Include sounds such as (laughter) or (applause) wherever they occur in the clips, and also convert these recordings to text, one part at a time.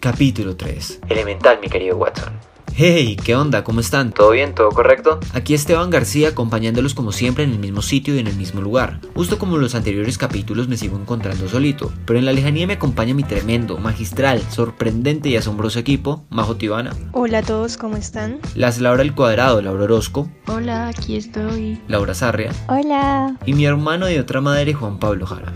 Capítulo 3 Elemental, mi querido Watson. Hey, ¿qué onda? ¿Cómo están? ¿Todo bien? ¿Todo correcto? Aquí Esteban García acompañándolos como siempre en el mismo sitio y en el mismo lugar. Justo como en los anteriores capítulos me sigo encontrando solito, pero en la lejanía me acompaña mi tremendo, magistral, sorprendente y asombroso equipo, Majo Tibana. Hola a todos, ¿cómo están? Las Laura al cuadrado, Laura Orozco. Hola, aquí estoy. Laura Sarria. Hola. Y mi hermano de otra madre, Juan Pablo Jara.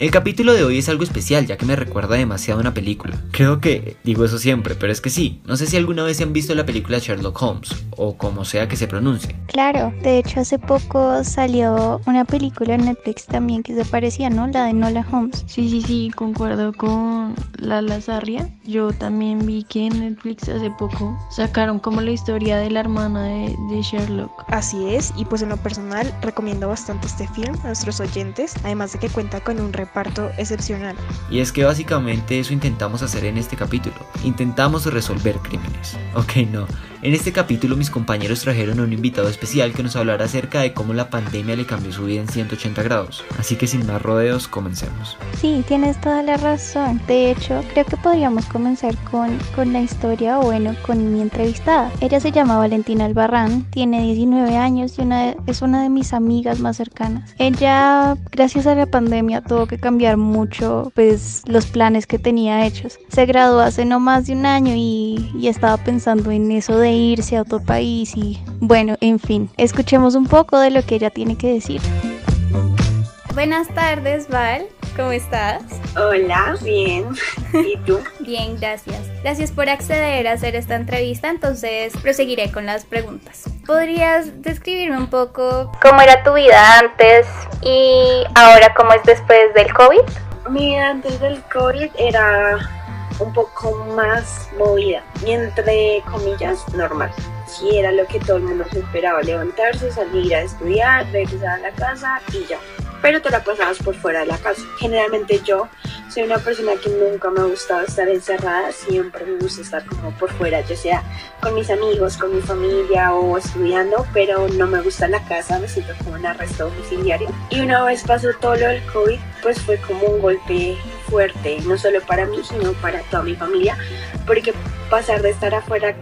El capítulo de hoy es algo especial ya que me recuerda demasiado a una película. Creo que digo eso siempre, pero es que sí. No sé si alguna vez se han visto la película Sherlock Holmes o como sea que se pronuncie. Claro, de hecho hace poco salió una película en Netflix también que se parecía, ¿no? La de Nola Holmes. Sí, sí, sí, concuerdo con la Lazarria. Yo también vi que en Netflix hace poco sacaron como la historia de la hermana de, de Sherlock. Así es, y pues en lo personal recomiendo bastante este film a nuestros oyentes, además de que cuenta con un reparto excepcional. Y es que básicamente eso intentamos hacer en este capítulo. Intentamos resolver crímenes. (laughs) Ok, no. En este capítulo mis compañeros trajeron a un invitado especial que nos hablará acerca de cómo la pandemia le cambió su vida en 180 grados. Así que sin más rodeos, comencemos. Sí, tienes toda la razón. De hecho, creo que podríamos comenzar con, con la historia, o bueno, con mi entrevistada. Ella se llama Valentina Albarrán, tiene 19 años y una de- es una de mis amigas más cercanas. Ella, gracias a la pandemia, tuvo que cambiar mucho pues, los planes que tenía hechos. Se graduó hace no más de un año y, y estaba pensando en eso de irse a otro país y bueno, en fin, escuchemos un poco de lo que ella tiene que decir. Buenas tardes, Val. ¿Cómo estás? Hola, bien. ¿Y tú? Bien, gracias. Gracias por acceder a hacer esta entrevista, entonces proseguiré con las preguntas. ¿Podrías describirme un poco cómo era tu vida antes y ahora cómo es después del COVID? Mi vida antes del COVID era un poco más movida y entre comillas normal. Sí, era lo que todo el mundo se esperaba, levantarse, salir a estudiar, regresar a la casa y ya. Pero te la pasabas por fuera de la casa. Generalmente yo soy una persona que nunca me ha gustado estar encerrada, siempre me gusta estar como por fuera, ya sea con mis amigos, con mi familia o estudiando, pero no me gusta la casa, me siento como un arresto domiciliario. Y una vez pasó todo lo del COVID, pues fue como un golpe fuerte, no solo para mí, sino para toda mi familia, porque pasar de estar afuera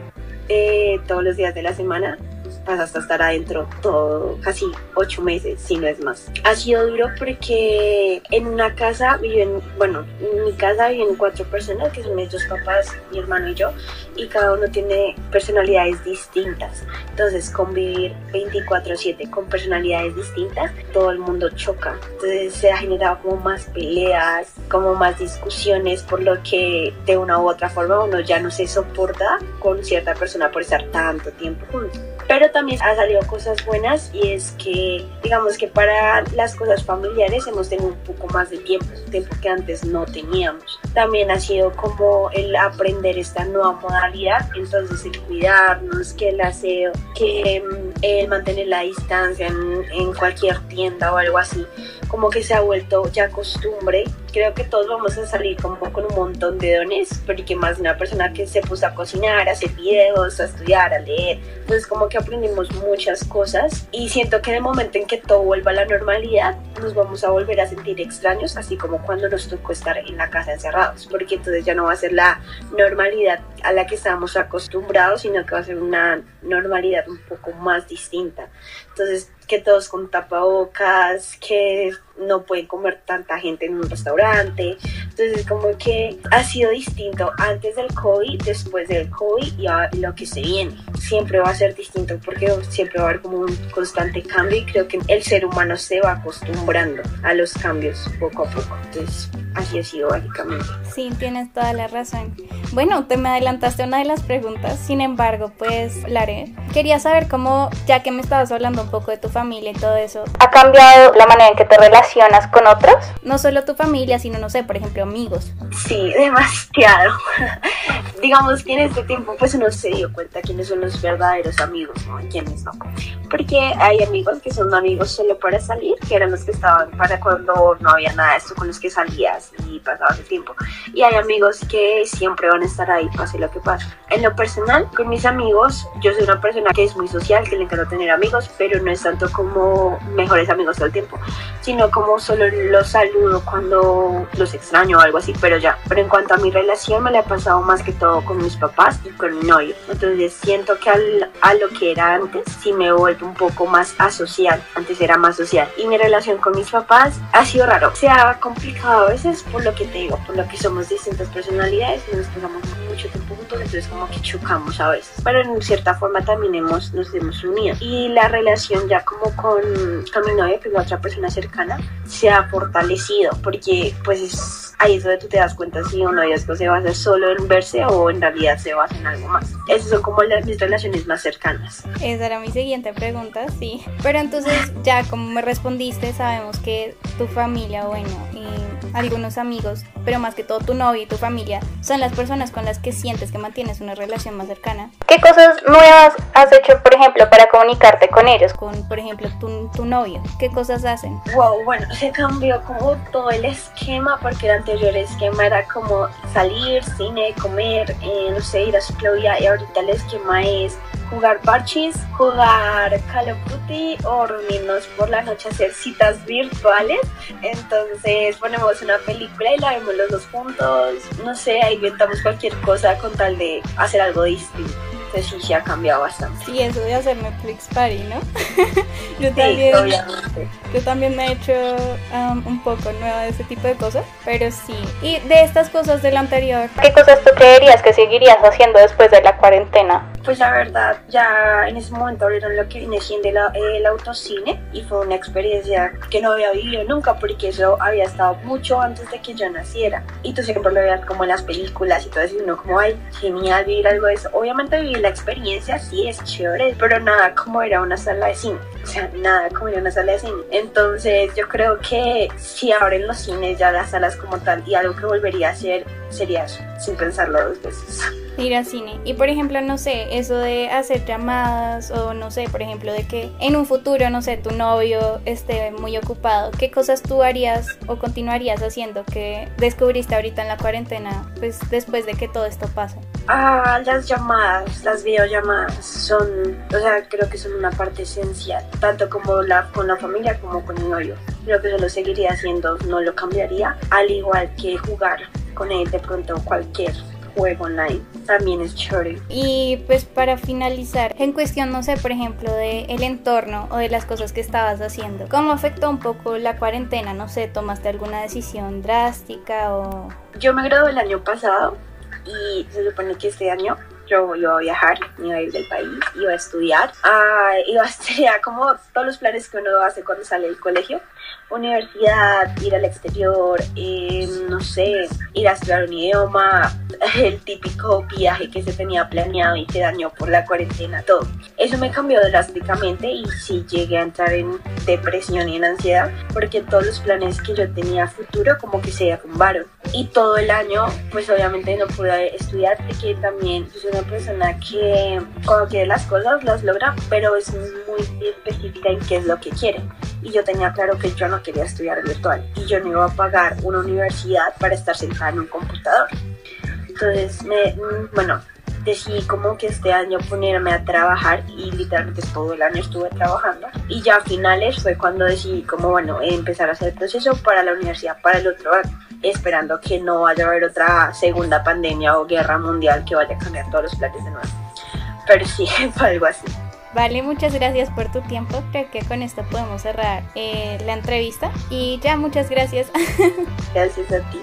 eh, todos los días de la semana pasaste a estar adentro todo, casi ocho meses, si no es más. Ha sido duro porque en una casa viven, bueno, en mi casa viven cuatro personas, que son mis dos papás, mi hermano y yo, y cada uno tiene personalidades distintas. Entonces, convivir 24/7 con personalidades distintas, todo el mundo choca. Entonces, se ha generado como más peleas, como más discusiones, por lo que de una u otra forma uno ya no se soporta con cierta persona por estar tanto tiempo juntos. Pero también ha salido cosas buenas y es que digamos que para las cosas familiares hemos tenido un poco más de tiempo, tiempo que antes no teníamos. También ha sido como el aprender esta nueva modalidad, entonces el cuidarnos, que el aseo, que mm, el mantener la distancia en, en cualquier tienda o algo así, como que se ha vuelto ya costumbre. Creo que todos vamos a salir como con un montón de dones, porque más una persona que se puso a cocinar, a hacer videos, a estudiar, a leer. Entonces como que aprendimos muchas cosas y siento que en el momento en que todo vuelva a la normalidad, nos vamos a volver a sentir extraños, así como cuando nos tocó estar en la casa encerrados, porque entonces ya no va a ser la normalidad a la que estábamos acostumbrados, sino que va a ser una normalidad un poco más distinta. Entonces, que todos con tapabocas, que no pueden comer tanta gente en un restaurante. Entonces, como que ha sido distinto antes del COVID, después del COVID y ahora lo que se viene. Siempre va a ser distinto porque siempre va a haber como un constante cambio y creo que el ser humano se va acostumbrando a los cambios poco a poco. Entonces, así ha sido básicamente. Sí, tienes toda la razón. Bueno, te me adelantaste a una de las preguntas, sin embargo, pues la haré. Quería saber cómo, ya que me estabas hablando un poco de tu familia y todo eso, ¿ha cambiado la manera en que te relacionas con otros? No solo tu familia, sino, no sé, por ejemplo, amigos. Sí, demasiado. (laughs) digamos que en este tiempo pues uno se dio cuenta quiénes son los verdaderos amigos, ¿no? Y quiénes no. Porque hay amigos que son amigos solo para salir, que eran los que estaban para cuando no había nada de esto con los que salías y pasabas el tiempo. Y hay amigos que siempre van a estar ahí, pase lo que pase. En lo personal, con mis amigos, yo soy una persona que es muy social, que le encanta tener amigos, pero no es tanto como mejores amigos todo el tiempo, sino como solo los saludo cuando los extraño o algo así, pero ya. Pero en cuanto a mi relación, me la he pasado más que todo con mis papás y con mi novio. Entonces siento que al, a lo que era antes, sí me he vuelto un poco más asocial. Antes era más social. Y mi relación con mis papás ha sido raro. Se ha complicado a veces por lo que te digo, por lo que somos distintas personalidades y nos pasamos mucho tiempo juntos, entonces como que chocamos a veces. Pero en cierta forma también hemos, nos hemos unido. Y la relación ya como con, con mi novio, que es otra persona cercana, se ha fortalecido porque pues es ahí es donde tú te das cuenta si uno de se basa solo en verse o en realidad se basa en algo más. Esas son como las, mis relaciones más cercanas. Esa era mi siguiente pregunta, sí. Pero entonces ya como me respondiste, sabemos que tu familia, bueno, y algunos amigos, pero más que todo tu novio y tu familia, son las personas con las que sientes que mantienes una relación más cercana. ¿Qué cosas nuevas has hecho, por ejemplo, para comunicarte con ellos? Con, por ejemplo, tu, tu novio. ¿Qué cosas hacen? Wow, bueno, se cambió como todo el esquema porque el anterior esquema era como salir, cine, comer, eh, no sé, ir a su ciclovía y ahorita el esquema es jugar parches, jugar Call of Duty o reunirnos por la noche a hacer citas virtuales. Entonces ponemos una película y la vemos los dos juntos. No sé, inventamos cualquier cosa con tal de hacer algo distinto. Sí, se ha cambiado bastante. Sí, eso de hacer Netflix Party, ¿no? (laughs) yo, también, obviamente. yo también me he hecho um, un poco nueva de ese tipo de cosas, pero sí. Y de estas cosas del anterior, ¿Qué cosas tú creerías que seguirías haciendo después de la cuarentena? Pues la verdad, ya en ese momento abrieron lo que viene siendo el, el autocine y fue una experiencia que no había vivido nunca porque eso había estado mucho antes de que yo naciera. Y tú siempre lo veías como en las películas y todo eso y uno como, ay, genial vivir algo de eso. Obviamente vivir la experiencia sí es chévere, pero nada como era una sala de cine. O sea, nada como ir a una sala de cine. Entonces yo creo que si abren los cines ya las salas como tal y algo que volvería a hacer sería eso, sin pensarlo dos veces. (laughs) ir al cine. Y por ejemplo, no sé, eso de hacer llamadas o no sé, por ejemplo, de que en un futuro, no sé, tu novio esté muy ocupado, ¿qué cosas tú harías o continuarías haciendo que descubriste ahorita en la cuarentena, pues después de que todo esto pase? Ah, las llamadas, las videollamadas son, o sea, creo que son una parte esencial, tanto como la con la familia como con el novio. Creo que eso lo seguiría haciendo, no lo cambiaría, al igual que jugar con él de pronto cualquier juego online también es chévere. Y pues para finalizar, en cuestión, no sé, por ejemplo, de el entorno o de las cosas que estabas haciendo, ¿cómo afectó un poco la cuarentena? No sé, ¿tomaste alguna decisión drástica o...? Yo me gradué el año pasado y se supone que este año yo iba a viajar, iba a ir del país, iba a estudiar, ah, iba a estudiar como todos los planes que uno hace cuando sale del colegio, universidad, ir al exterior, eh, no sé, ir a estudiar un idioma, (laughs) el típico viaje que se tenía planeado y se dañó por la cuarentena, todo. Eso me cambió drásticamente y sí llegué a entrar en depresión y en ansiedad porque todos los planes que yo tenía a futuro como que se derrumbaron. Y todo el año, pues obviamente no pude estudiar porque también soy una persona que cuando quiere las cosas las logra, pero es muy específica en qué es lo que quiere. Y yo tenía claro que yo no quería estudiar virtual y yo no iba a pagar una universidad para estar sentada en un computador. Entonces, me, mm, bueno, decidí como que este año ponerme a trabajar y literalmente todo el año estuve trabajando. Y ya a finales fue cuando decidí como, bueno, empezar a hacer el proceso para la universidad para el otro año, esperando que no vaya a haber otra segunda pandemia o guerra mundial que vaya a cambiar todos los planes de nuevo. Pero sí, (laughs) fue algo así. Vale, muchas gracias por tu tiempo. Creo que con esto podemos cerrar eh, la entrevista. Y ya, muchas gracias. (laughs) Gracias a ti.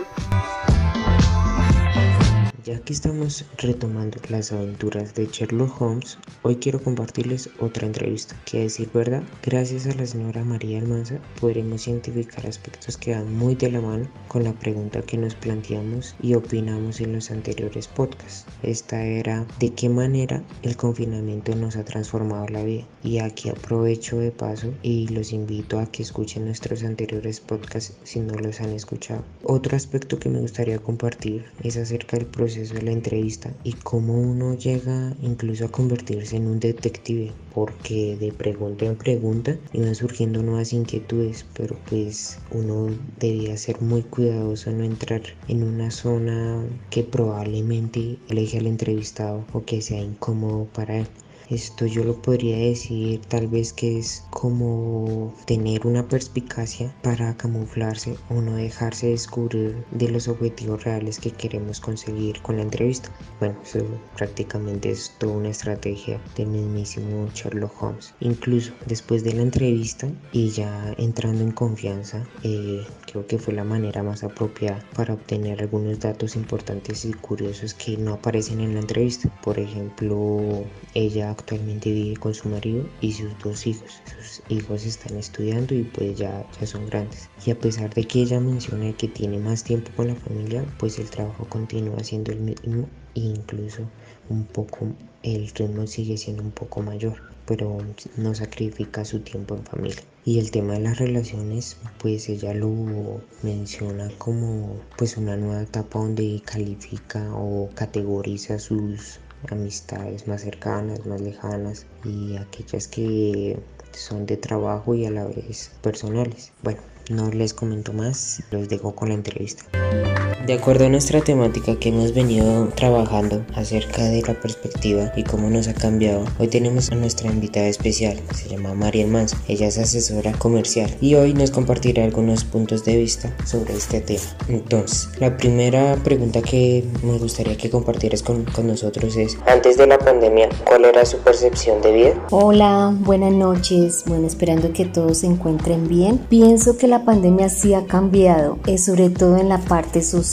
Ya que estamos retomando las aventuras de Sherlock Holmes, hoy quiero compartirles otra entrevista que a decir verdad, gracias a la señora María Almanza podremos identificar aspectos que van muy de la mano con la pregunta que nos planteamos y opinamos en los anteriores podcasts. Esta era de qué manera el confinamiento nos ha transformado la vida. Y aquí aprovecho de paso y los invito a que escuchen nuestros anteriores podcasts si no los han escuchado. Otro aspecto que me gustaría compartir es acerca del proceso de la entrevista y cómo uno llega incluso a convertirse en un detective, porque de pregunta en pregunta iban surgiendo nuevas inquietudes, pero pues uno debía ser muy cuidadoso no entrar en una zona que probablemente aleje al entrevistado o que sea incómodo para él. Esto yo lo podría decir tal vez que es como tener una perspicacia para camuflarse o no dejarse descubrir de los objetivos reales que queremos conseguir con la entrevista. Bueno, eso prácticamente es toda una estrategia del mismísimo Sherlock Holmes. Incluso después de la entrevista y ya entrando en confianza, eh, creo que fue la manera más apropiada para obtener algunos datos importantes y curiosos que no aparecen en la entrevista. Por ejemplo, ella actualmente vive con su marido y sus dos hijos. Sus hijos están estudiando y pues ya, ya son grandes. Y a pesar de que ella menciona que tiene más tiempo con la familia, pues el trabajo continúa siendo el mismo e incluso un poco el ritmo sigue siendo un poco mayor pero no sacrifica su tiempo en familia. Y el tema de las relaciones, pues ella lo menciona como pues una nueva etapa donde califica o categoriza sus amistades más cercanas, más lejanas y aquellas que son de trabajo y a la vez personales. Bueno, no les comento más, los dejo con la entrevista. De acuerdo a nuestra temática que hemos venido trabajando acerca de la perspectiva y cómo nos ha cambiado, hoy tenemos a nuestra invitada especial, se llama María Manso. Ella es asesora comercial y hoy nos compartirá algunos puntos de vista sobre este tema. Entonces, la primera pregunta que me gustaría que compartieras con, con nosotros es, antes de la pandemia, ¿cuál era su percepción de vida? Hola, buenas noches. Bueno, esperando que todos se encuentren bien. Pienso que la pandemia sí ha cambiado, es sobre todo en la parte social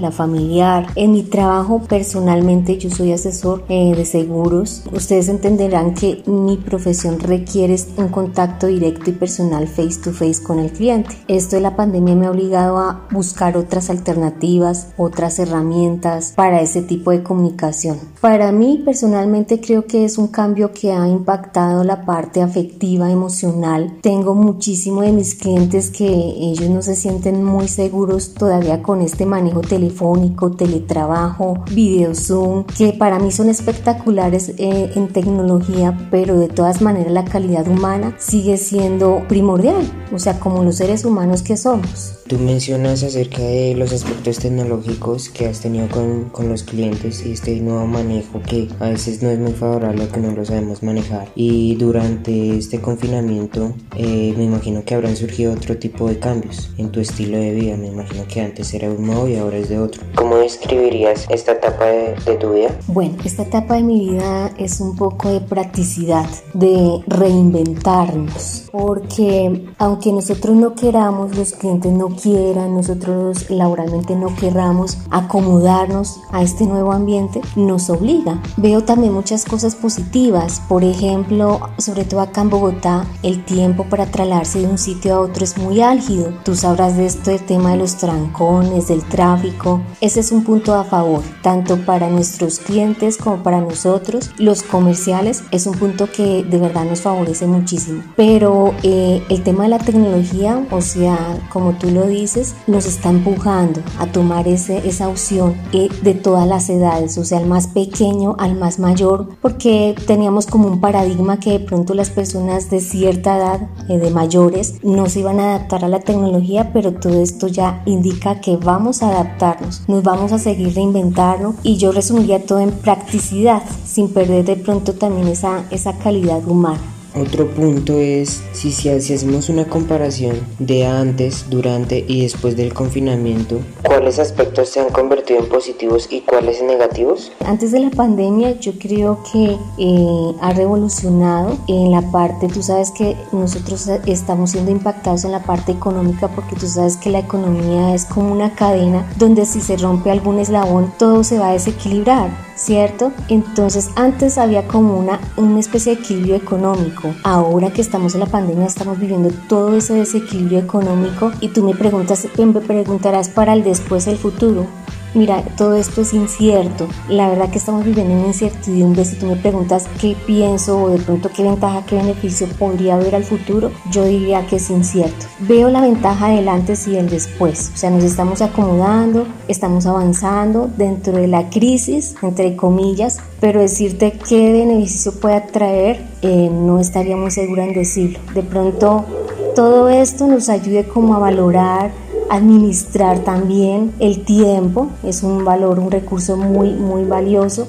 la familiar. En mi trabajo personalmente yo soy asesor eh, de seguros. Ustedes entenderán que mi profesión requiere un contacto directo y personal face to face con el cliente. Esto de la pandemia me ha obligado a buscar otras alternativas, otras herramientas para ese tipo de comunicación. Para mí personalmente creo que es un cambio que ha impactado la parte afectiva, emocional. Tengo muchísimo de mis clientes que ellos no se sienten muy seguros todavía con este manejo telefónico, teletrabajo, video Zoom, que para mí son espectaculares eh, en tecnología, pero de todas maneras la calidad humana sigue siendo primordial, o sea, como los seres humanos que somos. Tú mencionas acerca de los aspectos tecnológicos que has tenido con, con, los clientes y este nuevo manejo que a veces no es muy favorable o que no lo sabemos manejar. Y durante este confinamiento eh, me imagino que habrán surgido otro tipo de cambios en tu estilo de vida. Me imagino que antes era un modo y ahora es de otro. ¿Cómo describirías esta etapa de, de tu vida? Bueno, esta etapa de mi vida es un poco de practicidad, de reinventarnos. Porque aunque nosotros no queramos, los clientes no quieran, nosotros laboralmente no querramos acomodarnos a este nuevo ambiente, nos obliga. Veo también muchas cosas positivas, por ejemplo, sobre todo acá en Bogotá, el tiempo para trasladarse de un sitio a otro es muy álgido. Tú sabrás de esto, el tema de los trancones, del tráfico. Ese es un punto a favor, tanto para nuestros clientes como para nosotros. Los comerciales es un punto que de verdad nos favorece muchísimo. Pero eh, el tema de la tecnología, o sea, como tú lo dices, nos está empujando a tomar ese, esa opción eh, de todas las edades, o sea, al más pequeño al más mayor, porque teníamos como un paradigma que de pronto las personas de cierta edad, eh, de mayores, no se iban a adaptar a la tecnología, pero todo esto ya indica que vamos a adaptarnos, nos vamos a seguir reinventando y yo resumiría todo en practicidad, sin perder de pronto también esa, esa calidad humana. Otro punto es si, si, hacemos una comparación de antes, durante y después del confinamiento, ¿cuáles aspectos se han convertido en positivos y cuáles negativos? Antes de la pandemia yo creo que eh, ha revolucionado en la parte, tú sabes que nosotros estamos siendo impactados en la parte económica porque tú sabes que la economía es como una cadena donde si se rompe algún eslabón todo se va a desequilibrar. ¿Cierto? Entonces antes había como una, una especie de equilibrio económico. Ahora que estamos en la pandemia estamos viviendo todo ese desequilibrio económico y tú me preguntas, me preguntarás para el después, el futuro. Mira, todo esto es incierto. La verdad que estamos viviendo en incertidumbre. Si tú me preguntas qué pienso o de pronto qué ventaja, qué beneficio podría haber al futuro, yo diría que es incierto. Veo la ventaja del antes y el después. O sea, nos estamos acomodando, estamos avanzando dentro de la crisis, entre comillas, pero decirte qué beneficio puede traer, eh, no estaría muy segura en decirlo. De pronto, todo esto nos ayude como a valorar administrar también el tiempo, es un valor, un recurso muy, muy valioso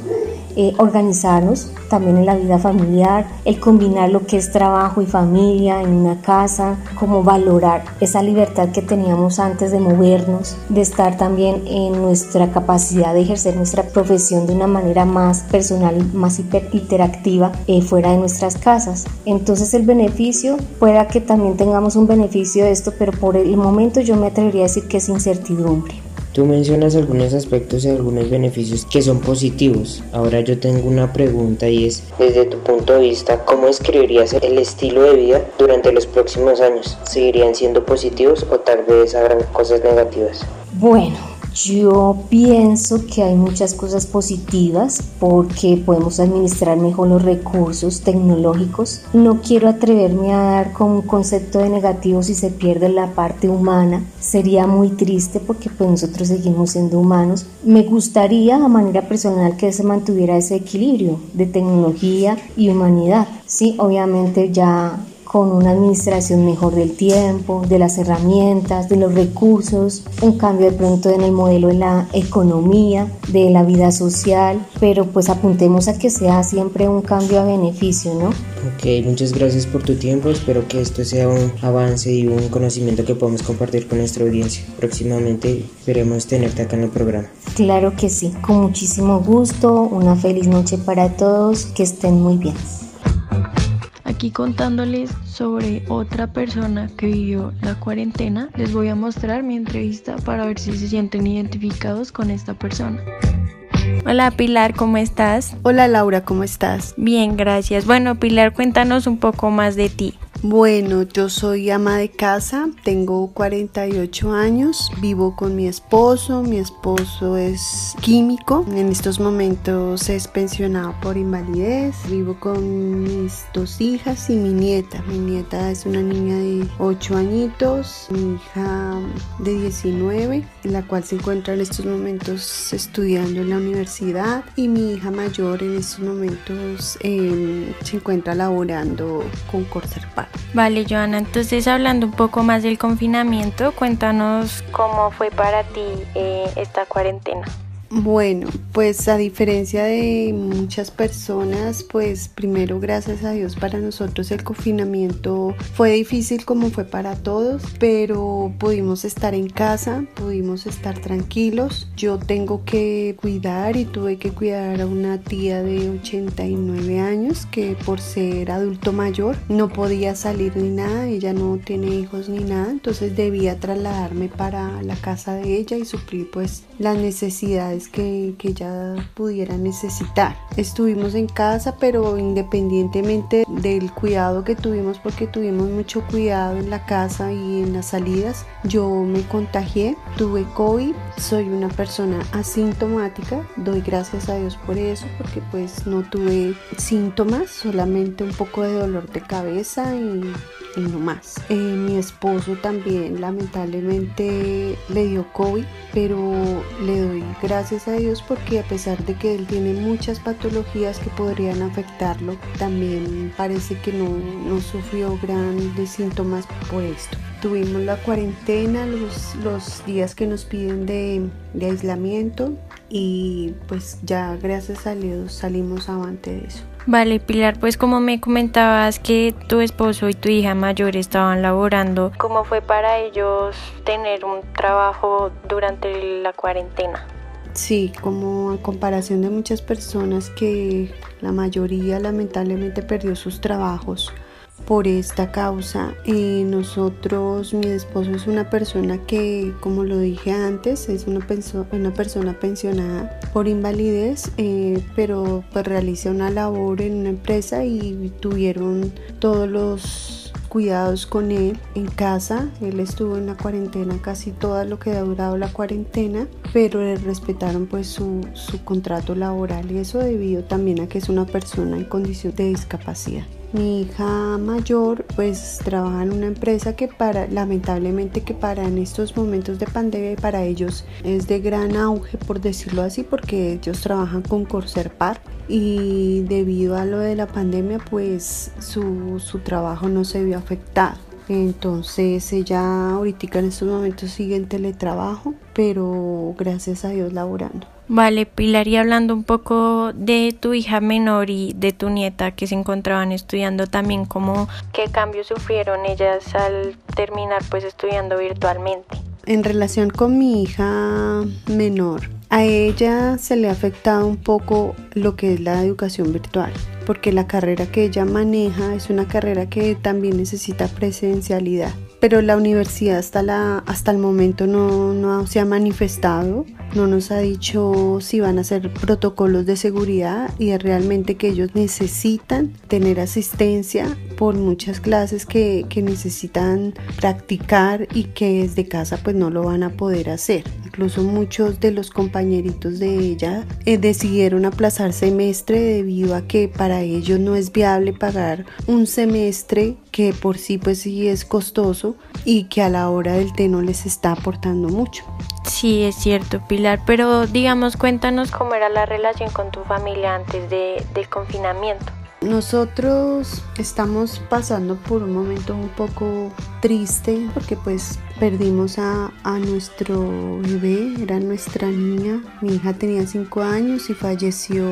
eh, organizarnos también en la vida familiar, el combinar lo que es trabajo y familia en una casa, como valorar esa libertad que teníamos antes de movernos, de estar también en nuestra capacidad de ejercer nuestra profesión de una manera más personal más interactiva eh, fuera de nuestras casas. Entonces el beneficio, pueda que también tengamos un beneficio de esto, pero por el momento yo me atrevería a decir que es incertidumbre. Tú mencionas algunos aspectos y algunos beneficios que son positivos. Ahora yo tengo una pregunta y es, desde tu punto de vista, ¿cómo escribirías el estilo de vida durante los próximos años? ¿Seguirían siendo positivos o tal vez habrán cosas negativas? Bueno, yo pienso que hay muchas cosas positivas porque podemos administrar mejor los recursos tecnológicos. No quiero atreverme a dar con un concepto de negativo si se pierde la parte humana. Sería muy triste porque pues nosotros seguimos siendo humanos. Me gustaría a manera personal que se mantuviera ese equilibrio de tecnología y humanidad. Sí, obviamente ya con una administración mejor del tiempo, de las herramientas, de los recursos, un cambio de pronto en el modelo de la economía, de la vida social, pero pues apuntemos a que sea siempre un cambio a beneficio, ¿no? Ok, muchas gracias por tu tiempo, espero que esto sea un avance y un conocimiento que podamos compartir con nuestra audiencia. Próximamente esperemos tenerte acá en el programa. Claro que sí, con muchísimo gusto, una feliz noche para todos, que estén muy bien aquí contándoles sobre otra persona que vivió la cuarentena, les voy a mostrar mi entrevista para ver si se sienten identificados con esta persona. Hola Pilar, ¿cómo estás? Hola Laura, ¿cómo estás? Bien, gracias. Bueno Pilar, cuéntanos un poco más de ti. Bueno, yo soy ama de casa, tengo 48 años, vivo con mi esposo, mi esposo es químico, en estos momentos es pensionado por invalidez, vivo con mis dos hijas y mi nieta, mi nieta es una niña de 8 añitos, mi hija de 19, la cual se encuentra en estos momentos estudiando en la universidad y mi hija mayor en estos momentos em, se encuentra laborando con Corserpa. Vale, Joana, entonces hablando un poco más del confinamiento, cuéntanos cómo fue para ti eh, esta cuarentena. Bueno, pues a diferencia de muchas personas, pues primero gracias a Dios para nosotros el confinamiento fue difícil como fue para todos, pero pudimos estar en casa, pudimos estar tranquilos. Yo tengo que cuidar y tuve que cuidar a una tía de 89 años que por ser adulto mayor no podía salir ni nada, ella no tiene hijos ni nada, entonces debía trasladarme para la casa de ella y suplir pues las necesidades que, que ella pudiera necesitar. Estuvimos en casa, pero independientemente del cuidado que tuvimos, porque tuvimos mucho cuidado en la casa y en las salidas, yo me contagié, tuve COVID, soy una persona asintomática, doy gracias a Dios por eso, porque pues no tuve síntomas, solamente un poco de dolor de cabeza y, y no más. Eh, mi esposo también lamentablemente le dio COVID, pero le doy gracias a Dios porque a pesar de que él tiene muchas patologías que podrían afectarlo, también parece que no, no sufrió grandes síntomas por esto. Tuvimos la cuarentena, los, los días que nos piden de, de aislamiento y pues ya gracias a Dios salimos avante de eso. Vale, Pilar, pues como me comentabas que tu esposo y tu hija mayor estaban laborando, ¿cómo fue para ellos tener un trabajo durante la cuarentena? Sí, como a comparación de muchas personas que la mayoría lamentablemente perdió sus trabajos por esta causa. Eh, nosotros, mi esposo es una persona que, como lo dije antes, es una, persona pensionada por invalidez, eh, pero pues realiza una labor en una empresa y tuvieron todos los cuidados con él en casa. Él estuvo en la cuarentena casi todo lo que ha durado la cuarentena, pero le respetaron pues su, su contrato laboral y eso debido también a que es una persona en condición de discapacidad. Mi hija mayor pues trabaja en una empresa que para lamentablemente que para en estos momentos de pandemia y para ellos es de gran auge por decirlo así porque ellos trabajan con Corsair Par y debido a lo de la pandemia pues su, su trabajo no se vio afectado. Entonces ella ahorita en estos momentos sigue en teletrabajo, pero gracias a Dios laborando. Vale, Pilar, y hablando un poco de tu hija menor y de tu nieta que se encontraban estudiando también, ¿cómo qué cambios sufrieron ellas al terminar pues estudiando virtualmente? En relación con mi hija menor, a ella se le ha afectado un poco lo que es la educación virtual, porque la carrera que ella maneja es una carrera que también necesita presencialidad pero la universidad hasta, la, hasta el momento no, no se ha manifestado, no nos ha dicho si van a hacer protocolos de seguridad y es realmente que ellos necesitan tener asistencia por muchas clases que, que necesitan practicar y que desde casa pues no lo van a poder hacer. Incluso muchos de los compañeritos de ella eh, decidieron aplazar semestre debido a que para ellos no es viable pagar un semestre que por sí pues sí es costoso y que a la hora del té no les está aportando mucho. Sí, es cierto, Pilar, pero digamos, cuéntanos cómo era la relación con tu familia antes de, del confinamiento. Nosotros estamos pasando por un momento un poco triste porque pues perdimos a, a, nuestro bebé, era nuestra niña. Mi hija tenía 5 años y falleció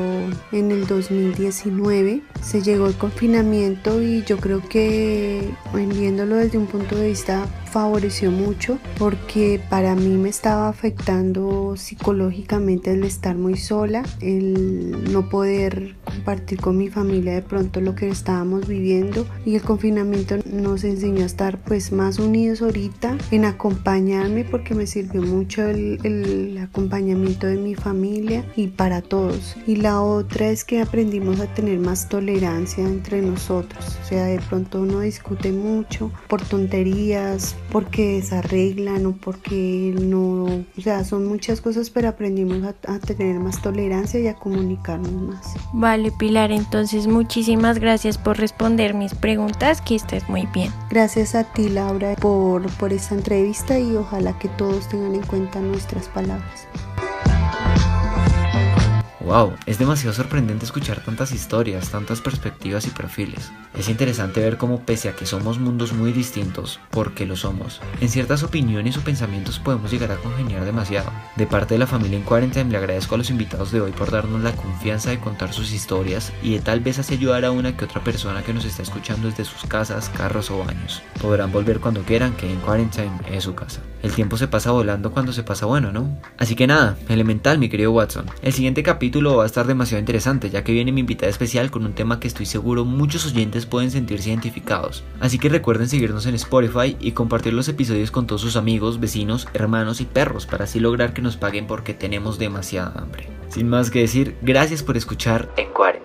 en el 2019. Se llegó el confinamiento y yo creo que viéndolo desde un punto de vista favoreció mucho porque para mí me estaba afectando psicológicamente el estar muy sola, el no poder compartir con mi familia de pronto lo que estábamos viviendo y el confinamiento nos enseñó a estar pues más unidos ahorita en acompañarme porque me sirvió mucho el, el acompañamiento de mi familia y para todos y la otra es que aprendimos a tener más tolerancia entre nosotros o sea de pronto uno discute mucho por tonterías porque desarreglan o porque no, o sea, son muchas cosas, pero aprendimos a, a, tener más tolerancia y a comunicarnos más. Vale, Pilar, entonces muchísimas gracias por responder mis preguntas, que estés muy bien. Gracias a ti, Laura, por, por esta entrevista y ojalá que todos tengan en cuenta nuestras palabras. Wow, es demasiado sorprendente escuchar tantas historias, tantas perspectivas y perfiles. Es interesante ver cómo pese a que somos mundos muy distintos, porque lo somos, en ciertas opiniones o pensamientos podemos llegar a congeniar demasiado. De parte de la familia en cuarentena le agradezco a los invitados de hoy por darnos la confianza de contar sus historias y de tal vez así ayudar a una que otra persona que nos está escuchando desde sus casas, carros o baños. Podrán volver cuando quieran, que en cuarentena es su casa. El tiempo se pasa volando cuando se pasa bueno, ¿no? Así que nada, elemental mi querido Watson. El siguiente capítulo va a estar demasiado interesante ya que viene mi invitada especial con un tema que estoy seguro muchos oyentes pueden sentirse identificados. Así que recuerden seguirnos en Spotify y compartir los episodios con todos sus amigos, vecinos, hermanos y perros para así lograr que nos paguen porque tenemos demasiada hambre. Sin más que decir, gracias por escuchar en Cuare.